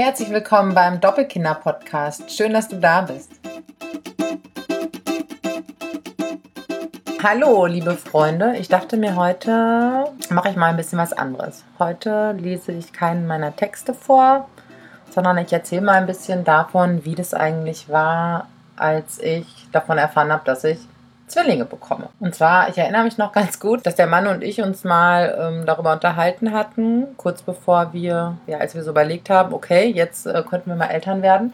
Herzlich willkommen beim Doppelkinder-Podcast. Schön, dass du da bist. Hallo, liebe Freunde. Ich dachte mir, heute mache ich mal ein bisschen was anderes. Heute lese ich keinen meiner Texte vor, sondern ich erzähle mal ein bisschen davon, wie das eigentlich war, als ich davon erfahren habe, dass ich Zwillinge bekomme. Und zwar, ich erinnere mich noch ganz gut, dass der Mann und ich uns mal ähm, darüber unterhalten hatten, kurz bevor wir, ja, als wir so überlegt haben, okay, jetzt äh, könnten wir mal Eltern werden,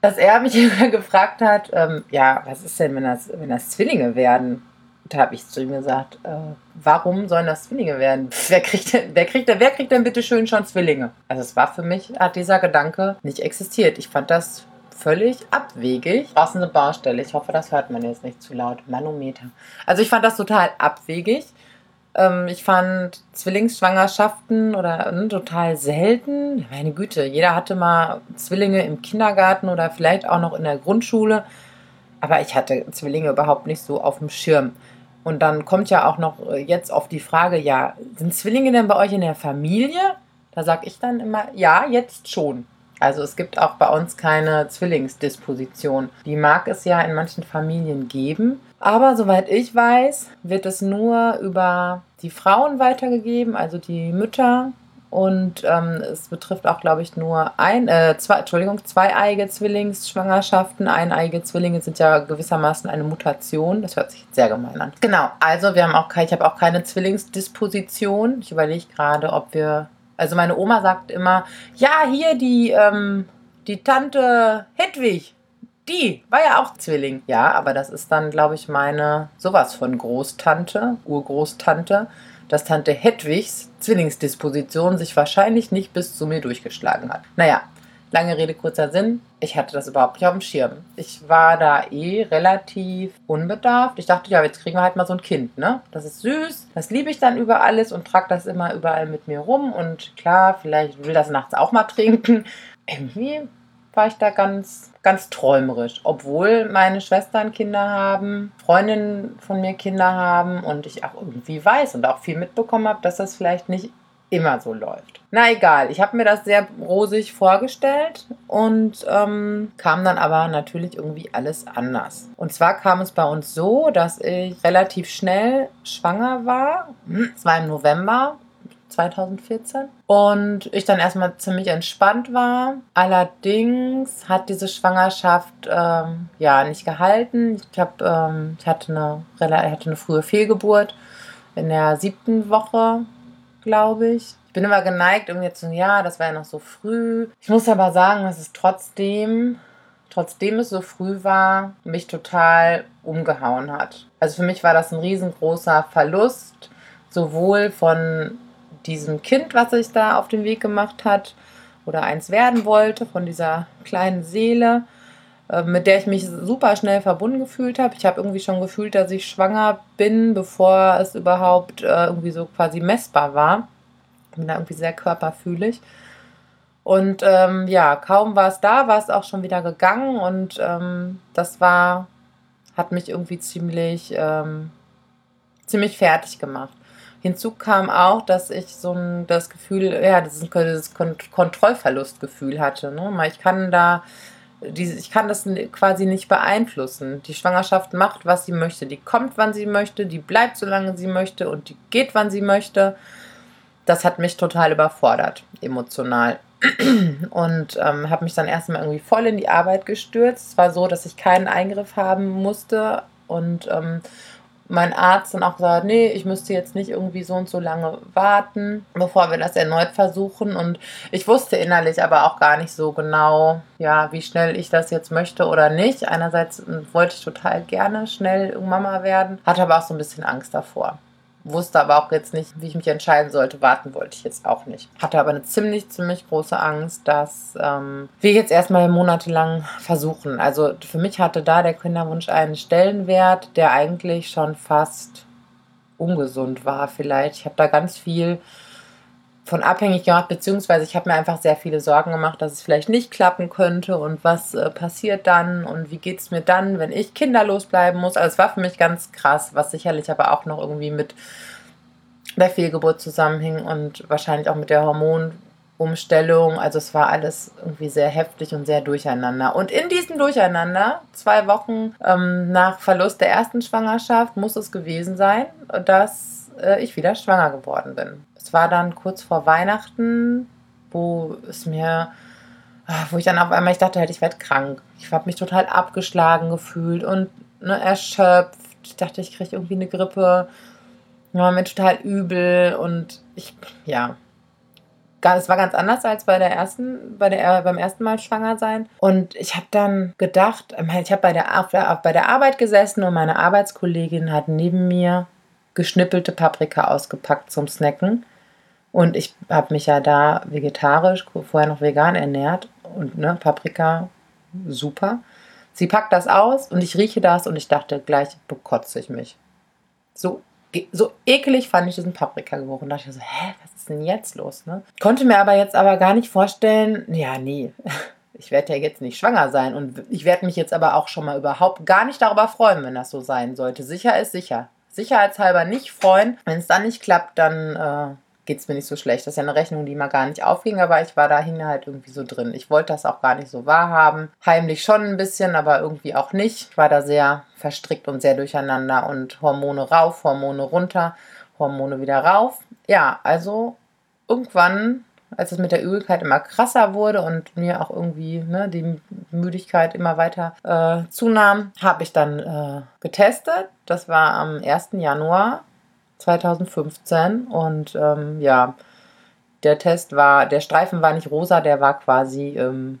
dass er mich gefragt hat, ähm, ja, was ist denn, wenn das, wenn das Zwillinge werden? Da habe ich zu ihm gesagt, äh, warum sollen das Zwillinge werden? Wer kriegt, denn, wer, kriegt wer kriegt denn bitte schön schon Zwillinge? Also es war für mich, hat dieser Gedanke nicht existiert. Ich fand das völlig abwegig. Draußen eine Baustelle. Ich hoffe, das hört man jetzt nicht zu laut. Manometer. Also ich fand das total abwegig. Ähm, ich fand Zwillingsschwangerschaften oder äh, total selten. Meine Güte, jeder hatte mal Zwillinge im Kindergarten oder vielleicht auch noch in der Grundschule. Aber ich hatte Zwillinge überhaupt nicht so auf dem Schirm. Und dann kommt ja auch noch äh, jetzt auf die Frage, ja, sind Zwillinge denn bei euch in der Familie? Da sage ich dann immer, ja, jetzt schon. Also es gibt auch bei uns keine Zwillingsdisposition. Die mag es ja in manchen Familien geben. Aber soweit ich weiß, wird es nur über die Frauen weitergegeben, also die Mütter. Und ähm, es betrifft auch, glaube ich, nur ein, äh, zwei, Entschuldigung, zweieige Zwillingsschwangerschaften. Eineige Zwillinge sind ja gewissermaßen eine Mutation. Das hört sich sehr gemein an. Genau, also wir haben auch, ich habe auch keine Zwillingsdisposition. Ich überlege gerade, ob wir also meine Oma sagt immer, ja, hier die, ähm, die Tante Hedwig, die war ja auch Zwilling. Ja, aber das ist dann, glaube ich, meine sowas von Großtante, Urgroßtante, dass Tante Hedwigs Zwillingsdisposition sich wahrscheinlich nicht bis zu mir durchgeschlagen hat. Naja, Lange Rede, kurzer Sinn. Ich hatte das überhaupt nicht auf dem Schirm. Ich war da eh relativ unbedarft. Ich dachte, ja, jetzt kriegen wir halt mal so ein Kind, ne? Das ist süß. Das liebe ich dann über alles und trage das immer überall mit mir rum. Und klar, vielleicht will das nachts auch mal trinken. Irgendwie war ich da ganz, ganz träumerisch. Obwohl meine Schwestern Kinder haben, Freundinnen von mir Kinder haben und ich auch irgendwie weiß und auch viel mitbekommen habe, dass das vielleicht nicht immer so läuft. Na egal, ich habe mir das sehr rosig vorgestellt und ähm, kam dann aber natürlich irgendwie alles anders. Und zwar kam es bei uns so, dass ich relativ schnell schwanger war. Es war im November 2014. Und ich dann erstmal ziemlich entspannt war. Allerdings hat diese Schwangerschaft ähm, ja nicht gehalten. Ich, hab, ähm, ich hatte eine, hatte eine frühe Fehlgeburt in der siebten Woche glaube ich. Ich bin immer geneigt, irgendwie zu, ja, das war ja noch so früh. Ich muss aber sagen, dass es trotzdem, trotzdem es so früh war, mich total umgehauen hat. Also für mich war das ein riesengroßer Verlust, sowohl von diesem Kind, was sich da auf den Weg gemacht hat oder eins werden wollte, von dieser kleinen Seele, äh, mit der ich mich super schnell verbunden gefühlt habe. Ich habe irgendwie schon gefühlt, dass ich schwanger bin, bevor es überhaupt äh, irgendwie so quasi messbar war. Bin da irgendwie sehr körperfühlig. Und ähm, ja, kaum war es da, war es auch schon wieder gegangen und ähm, das war, hat mich irgendwie ziemlich, ähm, ziemlich fertig gemacht. Hinzu kam auch, dass ich so ein, das Gefühl, ja, dieses, dieses Kontrollverlustgefühl hatte. Ne? Ich kann da ich kann das quasi nicht beeinflussen. Die Schwangerschaft macht, was sie möchte. Die kommt, wann sie möchte, die bleibt, solange sie möchte und die geht, wann sie möchte. Das hat mich total überfordert, emotional. Und ähm, habe mich dann erstmal irgendwie voll in die Arbeit gestürzt. Es war so, dass ich keinen Eingriff haben musste und ähm, mein Arzt dann auch gesagt, nee, ich müsste jetzt nicht irgendwie so und so lange warten, bevor wir das erneut versuchen. Und ich wusste innerlich aber auch gar nicht so genau, ja, wie schnell ich das jetzt möchte oder nicht. Einerseits wollte ich total gerne schnell Mama werden, hatte aber auch so ein bisschen Angst davor wusste aber auch jetzt nicht, wie ich mich entscheiden sollte. Warten wollte ich jetzt auch nicht. Hatte aber eine ziemlich, ziemlich große Angst, dass ähm, wir jetzt erstmal monatelang versuchen. Also für mich hatte da der Kinderwunsch einen Stellenwert, der eigentlich schon fast ungesund war vielleicht. Ich habe da ganz viel von abhängig gemacht, beziehungsweise ich habe mir einfach sehr viele Sorgen gemacht, dass es vielleicht nicht klappen könnte und was äh, passiert dann und wie geht es mir dann, wenn ich kinderlos bleiben muss. Also es war für mich ganz krass, was sicherlich aber auch noch irgendwie mit der Fehlgeburt zusammenhing und wahrscheinlich auch mit der Hormon Umstellung. Also es war alles irgendwie sehr heftig und sehr durcheinander. Und in diesem Durcheinander, zwei Wochen ähm, nach Verlust der ersten Schwangerschaft, muss es gewesen sein, dass äh, ich wieder schwanger geworden bin. Es war dann kurz vor Weihnachten, wo es mir, ah, wo ich dann auf einmal, ich dachte halt, ich werde krank. Ich habe mich total abgeschlagen gefühlt und ne, erschöpft. Ich dachte, ich kriege irgendwie eine Grippe. Ja, mir total übel und ich, ja, es war ganz anders als bei der ersten, bei der, beim ersten Mal schwanger sein. Und ich habe dann gedacht, ich habe bei der, bei der Arbeit gesessen und meine Arbeitskollegin hat neben mir geschnippelte Paprika ausgepackt zum Snacken. Und ich habe mich ja da vegetarisch, vorher noch vegan ernährt. Und ne, Paprika, super. Sie packt das aus und ich rieche das und ich dachte, gleich bekotze ich mich. So so eklig fand ich diesen Paprikageruch und dachte so, hä, was ist denn jetzt los? Ne? Konnte mir aber jetzt aber gar nicht vorstellen, ja, nee, ich werde ja jetzt nicht schwanger sein und ich werde mich jetzt aber auch schon mal überhaupt gar nicht darüber freuen, wenn das so sein sollte. Sicher ist sicher. Sicherheitshalber nicht freuen. Wenn es dann nicht klappt, dann äh, geht es mir nicht so schlecht. Das ist ja eine Rechnung, die mal gar nicht aufging, aber ich war dahin halt irgendwie so drin. Ich wollte das auch gar nicht so wahrhaben. Heimlich schon ein bisschen, aber irgendwie auch nicht. Ich war da sehr verstrickt und sehr durcheinander und Hormone rauf, Hormone runter, Hormone wieder rauf. Ja, also irgendwann, als es mit der Übelkeit immer krasser wurde und mir auch irgendwie ne, die Müdigkeit immer weiter äh, zunahm, habe ich dann äh, getestet. Das war am 1. Januar 2015 und ähm, ja, der Test war, der Streifen war nicht rosa, der war quasi ähm,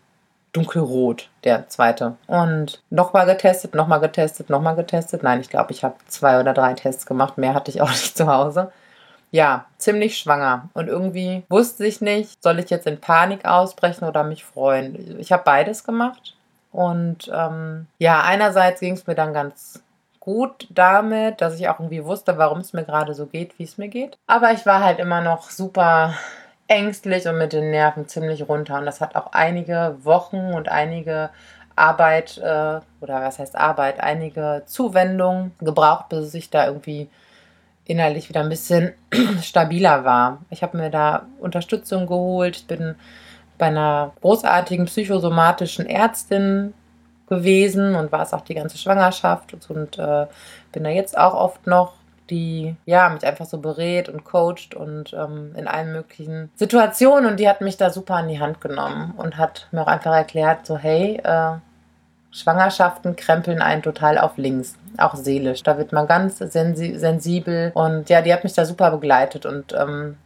dunkelrot, der zweite. Und nochmal getestet, nochmal getestet, nochmal getestet. Nein, ich glaube, ich habe zwei oder drei Tests gemacht, mehr hatte ich auch nicht zu Hause. Ja, ziemlich schwanger. Und irgendwie wusste ich nicht, soll ich jetzt in Panik ausbrechen oder mich freuen. Ich habe beides gemacht. Und ähm, ja, einerseits ging es mir dann ganz gut damit, dass ich auch irgendwie wusste, warum es mir gerade so geht, wie es mir geht. Aber ich war halt immer noch super ängstlich und mit den Nerven ziemlich runter. Und das hat auch einige Wochen und einige Arbeit, äh, oder was heißt Arbeit, einige Zuwendungen gebraucht, bis ich da irgendwie innerlich wieder ein bisschen stabiler war. Ich habe mir da Unterstützung geholt. Ich bin bei einer großartigen psychosomatischen Ärztin gewesen und war es auch die ganze Schwangerschaft und äh, bin da jetzt auch oft noch die ja mich einfach so berät und coacht und ähm, in allen möglichen Situationen und die hat mich da super an die Hand genommen und hat mir auch einfach erklärt so hey äh, Schwangerschaften krempeln einen total auf links, auch seelisch. Da wird man ganz sensi sensibel und ja, die hat mich da super begleitet und ähm,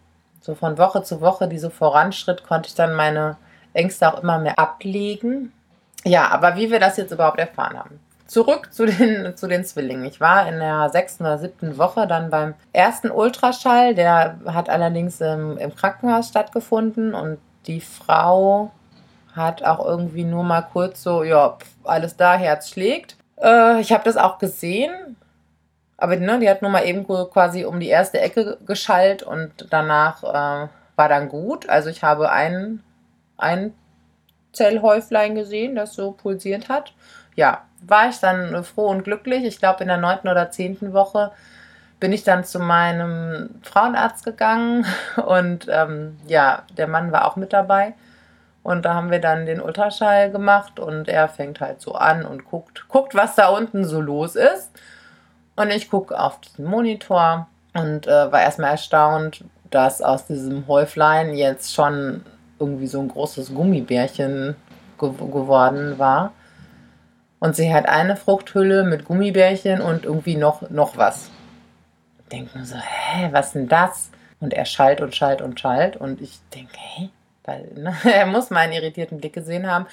so von Woche zu Woche, die so voranschritt, konnte ich dann meine Ängste auch immer mehr ablegen ja, aber wie wir das jetzt überhaupt erfahren haben. Zurück zu den, zu den Zwillingen. Ich war in der sechsten oder siebten Woche dann beim ersten Ultraschall. Der hat allerdings im, im Krankenhaus stattgefunden und die Frau hat auch irgendwie nur mal kurz so, ja, alles da, Herz schlägt. Äh, ich habe das auch gesehen, aber ne, die hat nur mal eben quasi um die erste Ecke geschallt und danach äh, war dann gut. Also ich habe einen, einen Zellhäuflein gesehen, das so pulsiert hat. Ja, war ich dann froh und glücklich. Ich glaube, in der neunten oder zehnten Woche bin ich dann zu meinem Frauenarzt gegangen und ähm, ja, der Mann war auch mit dabei. Und da haben wir dann den Ultraschall gemacht und er fängt halt so an und guckt, guckt, was da unten so los ist. Und ich gucke auf den Monitor und äh, war erstmal erstaunt, dass aus diesem Häuflein jetzt schon irgendwie so ein großes Gummibärchen ge geworden war. Und sie hat eine Fruchthülle mit Gummibärchen und irgendwie noch, noch was. Denken so, hä, was denn das? Und er schallt und schallt und schallt. Und ich denke, hä? Weil, ne? er muss meinen irritierten Blick gesehen haben.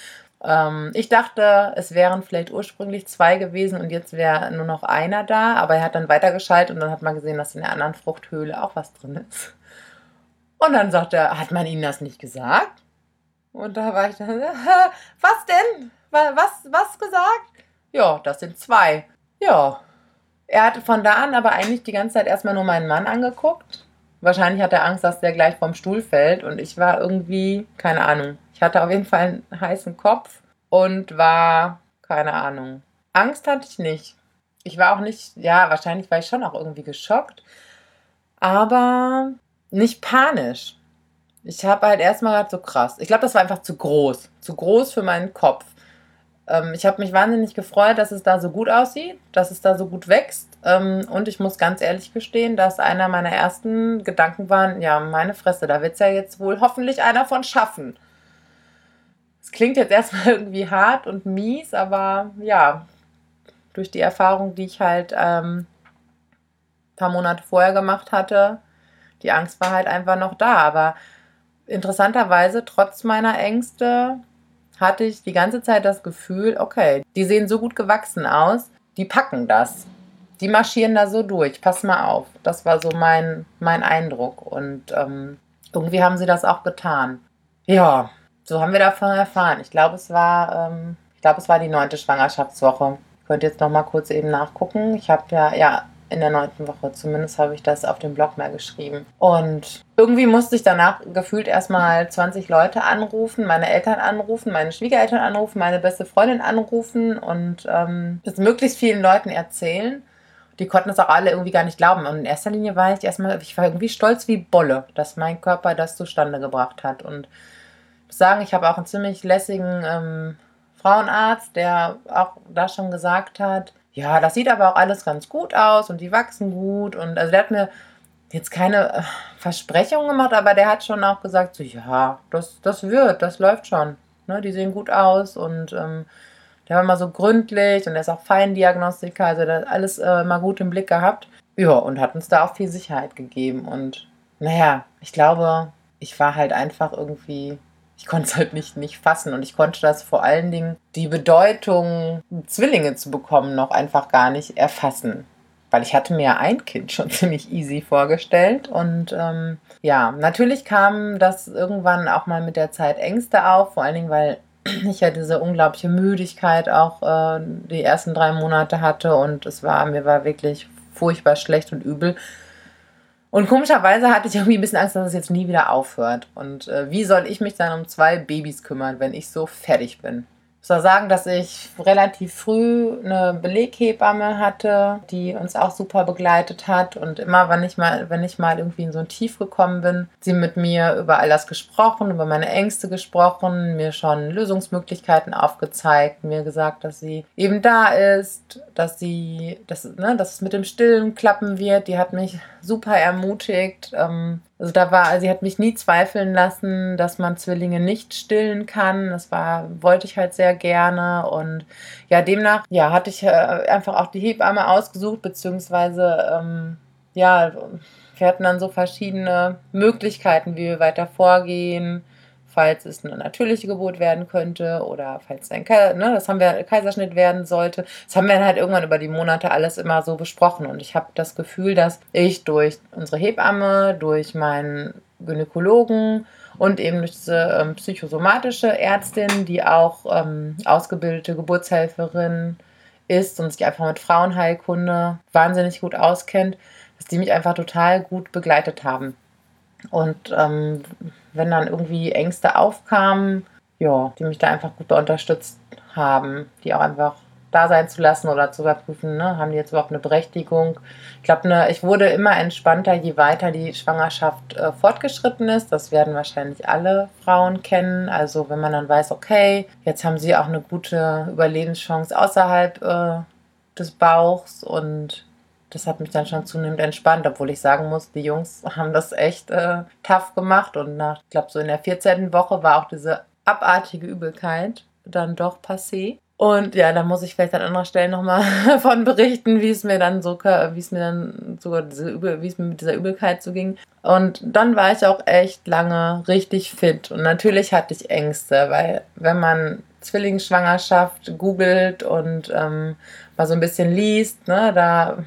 Ähm, ich dachte, es wären vielleicht ursprünglich zwei gewesen und jetzt wäre nur noch einer da. Aber er hat dann weitergeschaltet und dann hat man gesehen, dass in der anderen Fruchthöhle auch was drin ist. Und dann sagt er, hat man Ihnen das nicht gesagt? Und da war ich dann, was denn? Was, was gesagt? Ja, das sind zwei. Ja. Er hatte von da an aber eigentlich die ganze Zeit erstmal nur meinen Mann angeguckt. Wahrscheinlich hat er Angst, dass der gleich vom Stuhl fällt. Und ich war irgendwie, keine Ahnung. Ich hatte auf jeden Fall einen heißen Kopf und war, keine Ahnung. Angst hatte ich nicht. Ich war auch nicht, ja, wahrscheinlich war ich schon auch irgendwie geschockt. Aber nicht panisch. ich habe halt erstmal so krass. Ich glaube, das war einfach zu groß. Zu groß für meinen Kopf. Ähm, ich habe mich wahnsinnig gefreut, dass es da so gut aussieht, dass es da so gut wächst. Ähm, und ich muss ganz ehrlich gestehen, dass einer meiner ersten Gedanken waren, ja, meine Fresse, da wird es ja jetzt wohl hoffentlich einer von schaffen. Es klingt jetzt erstmal irgendwie hart und mies, aber ja, durch die Erfahrung, die ich halt ähm, ein paar Monate vorher gemacht hatte, die Angst war halt einfach noch da. Aber interessanterweise, trotz meiner Ängste, hatte ich die ganze Zeit das Gefühl, okay, die sehen so gut gewachsen aus, die packen das. Die marschieren da so durch, pass mal auf. Das war so mein, mein Eindruck. Und ähm, irgendwie haben sie das auch getan. Ja, so haben wir davon erfahren. Ich glaube, es war, ähm, ich glaube, es war die neunte Schwangerschaftswoche. Ich könnte jetzt noch mal kurz eben nachgucken. Ich habe ja, ja, in der neunten Woche. Zumindest habe ich das auf dem Blog mal geschrieben. Und irgendwie musste ich danach gefühlt erstmal 20 Leute anrufen, meine Eltern anrufen, meine Schwiegereltern anrufen, meine beste Freundin anrufen und ähm, es möglichst vielen Leuten erzählen. Die konnten es auch alle irgendwie gar nicht glauben. Und in erster Linie war ich erstmal, ich war irgendwie stolz wie Bolle, dass mein Körper das zustande gebracht hat. Und ich muss sagen, ich habe auch einen ziemlich lässigen ähm, Frauenarzt, der auch da schon gesagt hat, ja, das sieht aber auch alles ganz gut aus und die wachsen gut. Und also der hat mir jetzt keine äh, Versprechungen gemacht, aber der hat schon auch gesagt, so, ja, das, das wird, das läuft schon. Ne, die sehen gut aus und ähm, der war immer so gründlich und er ist auch Feindiagnostiker, also der hat alles äh, mal gut im Blick gehabt. Ja, und hat uns da auch viel Sicherheit gegeben. Und naja, ich glaube, ich war halt einfach irgendwie ich konnte es halt nicht, nicht fassen und ich konnte das vor allen Dingen die Bedeutung, Zwillinge zu bekommen, noch einfach gar nicht erfassen. Weil ich hatte mir ein Kind schon ziemlich easy vorgestellt und ähm, ja, natürlich kam das irgendwann auch mal mit der Zeit Ängste auf, vor allen Dingen, weil ich ja diese unglaubliche Müdigkeit auch äh, die ersten drei Monate hatte und es war, mir war wirklich furchtbar schlecht und übel. Und komischerweise hatte ich irgendwie ein bisschen Angst, dass es jetzt nie wieder aufhört. Und äh, wie soll ich mich dann um zwei Babys kümmern, wenn ich so fertig bin? Ich soll sagen, dass ich relativ früh eine Beleghebamme hatte, die uns auch super begleitet hat. Und immer, wenn ich mal, wenn ich mal irgendwie in so ein Tief gekommen bin, sie mit mir über all das gesprochen, über meine Ängste gesprochen, mir schon Lösungsmöglichkeiten aufgezeigt, mir gesagt, dass sie eben da ist, dass sie, dass, ne, dass es mit dem Stillen klappen wird. Die hat mich super ermutigt. Ähm, also da war, sie hat mich nie zweifeln lassen, dass man Zwillinge nicht stillen kann. Das war, wollte ich halt sehr gerne. Und ja, demnach, ja, hatte ich äh, einfach auch die Hebamme ausgesucht, beziehungsweise, ähm, ja, wir hatten dann so verschiedene Möglichkeiten, wie wir weiter vorgehen falls es eine natürliche Geburt werden könnte oder falls ein ne, das haben wir Kaiserschnitt werden sollte. Das haben wir dann halt irgendwann über die Monate alles immer so besprochen und ich habe das Gefühl, dass ich durch unsere Hebamme, durch meinen Gynäkologen und eben durch diese ähm, psychosomatische Ärztin, die auch ähm, ausgebildete Geburtshelferin ist und sich einfach mit Frauenheilkunde wahnsinnig gut auskennt, dass die mich einfach total gut begleitet haben. Und ähm, wenn dann irgendwie Ängste aufkamen, ja, die mich da einfach gut unterstützt haben, die auch einfach da sein zu lassen oder zu überprüfen, ne, haben die jetzt überhaupt eine Berechtigung. Ich glaube, ne, ich wurde immer entspannter, je weiter die Schwangerschaft äh, fortgeschritten ist. Das werden wahrscheinlich alle Frauen kennen. Also wenn man dann weiß, okay, jetzt haben sie auch eine gute Überlebenschance außerhalb äh, des Bauchs und das hat mich dann schon zunehmend entspannt, obwohl ich sagen muss, die Jungs haben das echt äh, tough gemacht und nach, ich glaube, so in der 14. Woche war auch diese abartige Übelkeit dann doch passé. Und ja, da muss ich vielleicht an anderer Stelle nochmal von berichten, wie es mir dann so, wie es mir dann sogar diese Übel, wie es mir mit dieser Übelkeit so ging. Und dann war ich auch echt lange richtig fit. Und natürlich hatte ich Ängste, weil wenn man Zwillingsschwangerschaft googelt und ähm, mal so ein bisschen liest, ne, da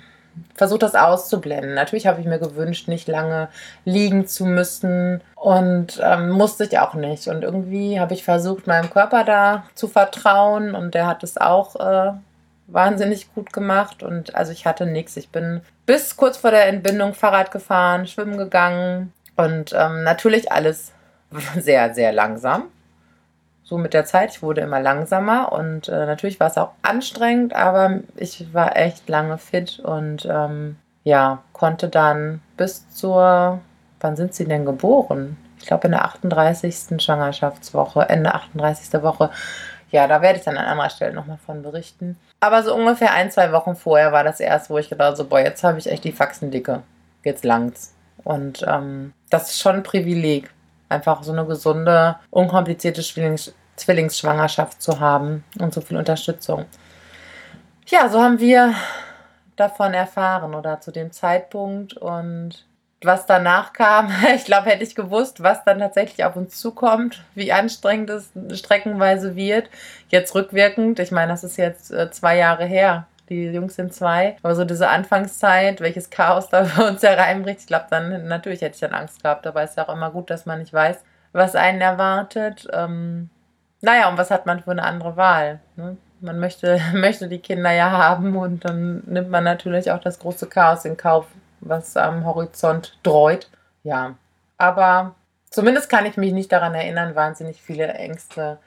versucht das auszublenden. Natürlich habe ich mir gewünscht, nicht lange liegen zu müssen und ähm, musste ich auch nicht. Und irgendwie habe ich versucht, meinem Körper da zu vertrauen und der hat es auch äh, wahnsinnig gut gemacht. Und also ich hatte nichts. Ich bin bis kurz vor der Entbindung Fahrrad gefahren, schwimmen gegangen und ähm, natürlich alles sehr, sehr langsam so mit der Zeit. Ich wurde immer langsamer und äh, natürlich war es auch anstrengend, aber ich war echt lange fit und ähm, ja, konnte dann bis zur, wann sind sie denn geboren? ich glaube in der 38. Schwangerschaftswoche, Ende 38. Woche. Ja, da werde ich dann an anderer Stelle nochmal von berichten. Aber so ungefähr ein, zwei Wochen vorher war das erst, wo ich gedacht so, boah, jetzt habe ich echt die Faxen dicke. Jetzt langt's. Und ähm, das ist schon ein Privileg, einfach so eine gesunde, unkomplizierte Zwillings Zwillingsschwangerschaft zu haben und so viel Unterstützung. Ja, so haben wir davon erfahren oder zu dem Zeitpunkt und was danach kam, ich glaube, hätte ich gewusst, was dann tatsächlich auf uns zukommt, wie anstrengend es streckenweise wird. Jetzt rückwirkend, ich meine, das ist jetzt äh, zwei Jahre her. Die Jungs sind zwei. Aber so diese Anfangszeit, welches Chaos da bei uns hereinbricht, ich glaube, dann natürlich hätte ich dann Angst gehabt. Aber es ist ja auch immer gut, dass man nicht weiß, was einen erwartet. Ähm, naja, und was hat man für eine andere Wahl? Ne? Man möchte, möchte die Kinder ja haben und dann nimmt man natürlich auch das große Chaos in Kauf, was am Horizont dreut. Ja, aber zumindest kann ich mich nicht daran erinnern, wahnsinnig viele Ängste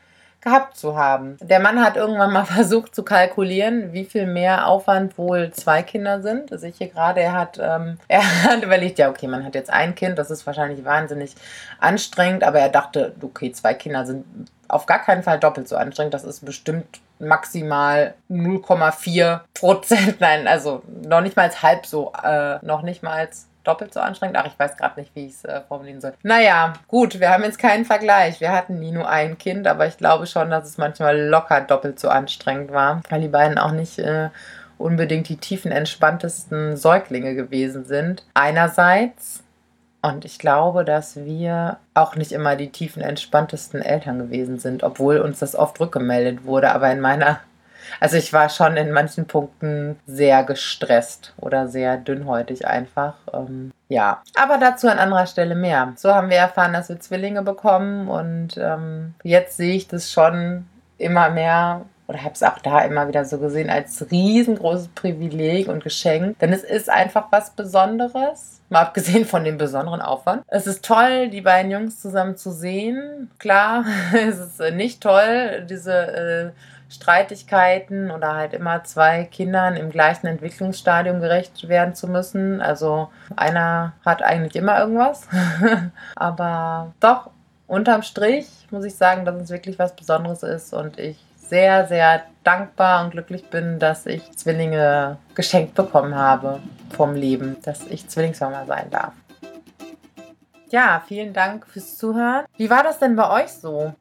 gehabt zu haben. Der Mann hat irgendwann mal versucht zu kalkulieren, wie viel mehr Aufwand wohl zwei Kinder sind. Das sehe ich hier gerade, er hat, ähm, er hat überlegt, ja, okay, man hat jetzt ein Kind, das ist wahrscheinlich wahnsinnig anstrengend, aber er dachte, okay, zwei Kinder sind auf gar keinen Fall doppelt so anstrengend. Das ist bestimmt maximal 0,4 Prozent. Nein, also noch nicht mal halb so, äh, noch nicht mal doppelt so anstrengend. Ach, ich weiß gerade nicht, wie ich es äh, formulieren soll. Naja, gut, wir haben jetzt keinen Vergleich. Wir hatten nie nur ein Kind, aber ich glaube schon, dass es manchmal locker doppelt so anstrengend war, weil die beiden auch nicht äh, unbedingt die tiefen entspanntesten Säuglinge gewesen sind. Einerseits und ich glaube, dass wir auch nicht immer die tiefen entspanntesten Eltern gewesen sind, obwohl uns das oft rückgemeldet wurde. Aber in meiner, also ich war schon in manchen Punkten sehr gestresst oder sehr dünnhäutig einfach. Ähm, ja, aber dazu an anderer Stelle mehr. So haben wir erfahren, dass wir Zwillinge bekommen und ähm, jetzt sehe ich das schon immer mehr oder habe es auch da immer wieder so gesehen als riesengroßes Privileg und Geschenk. Denn es ist einfach was Besonderes. Mal abgesehen von dem besonderen Aufwand. Es ist toll, die beiden Jungs zusammen zu sehen. Klar, es ist äh, nicht toll, diese äh, Streitigkeiten oder halt immer zwei Kindern im gleichen Entwicklungsstadium gerecht werden zu müssen. Also einer hat eigentlich immer irgendwas. Aber doch, unterm Strich muss ich sagen, dass es wirklich was Besonderes ist und ich sehr, sehr dankbar und glücklich bin, dass ich Zwillinge geschenkt bekommen habe vom Leben, dass ich Zwillingsmama sein darf. Ja, vielen Dank fürs Zuhören. Wie war das denn bei euch so?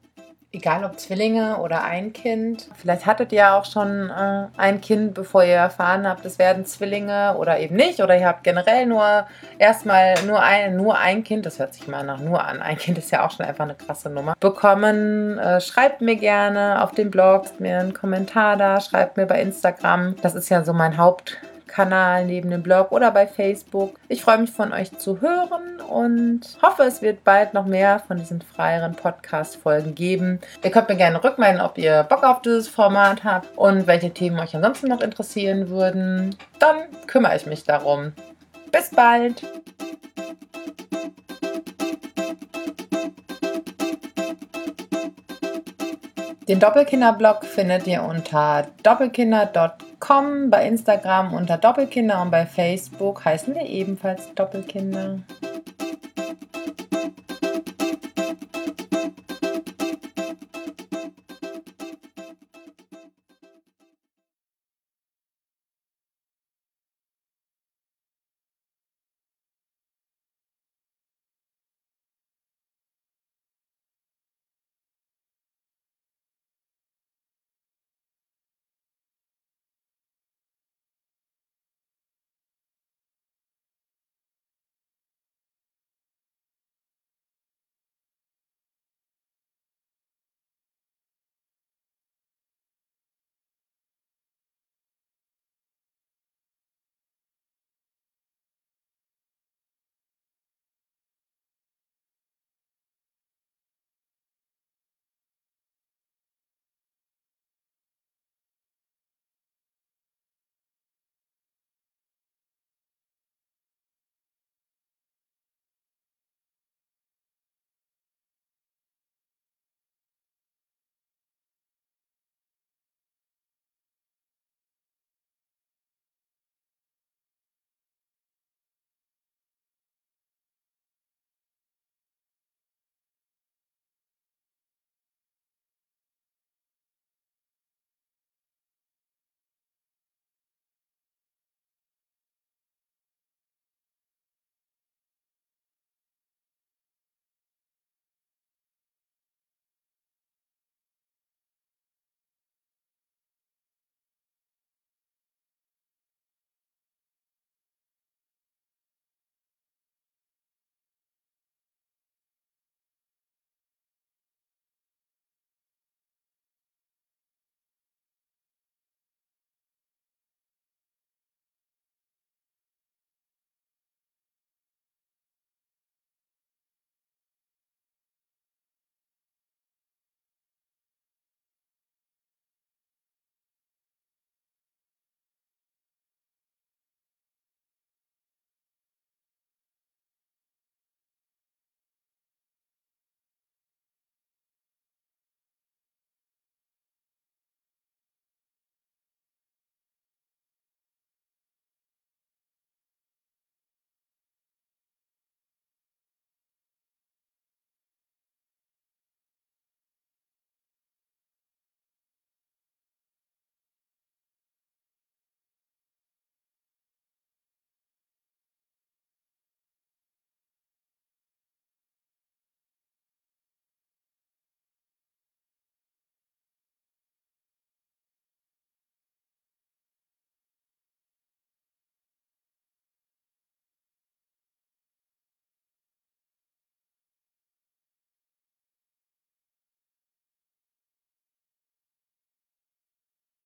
Egal ob Zwillinge oder ein Kind. Vielleicht hattet ihr auch schon äh, ein Kind, bevor ihr erfahren habt, es werden Zwillinge oder eben nicht. Oder ihr habt generell nur erstmal nur ein, nur ein Kind. Das hört sich mal nach nur an. Ein Kind ist ja auch schon einfach eine krasse Nummer. Bekommen. Äh, schreibt mir gerne auf dem Blog, mir einen Kommentar da, schreibt mir bei Instagram. Das ist ja so mein Haupt. Kanal neben dem Blog oder bei Facebook. Ich freue mich von euch zu hören und hoffe, es wird bald noch mehr von diesen freieren Podcast-Folgen geben. Ihr könnt mir gerne rückmelden, ob ihr Bock auf dieses Format habt und welche Themen euch ansonsten noch interessieren würden. Dann kümmere ich mich darum. Bis bald! Den Doppelkinder-Blog findet ihr unter doppelkinder.com, bei Instagram unter Doppelkinder und bei Facebook heißen wir ebenfalls Doppelkinder.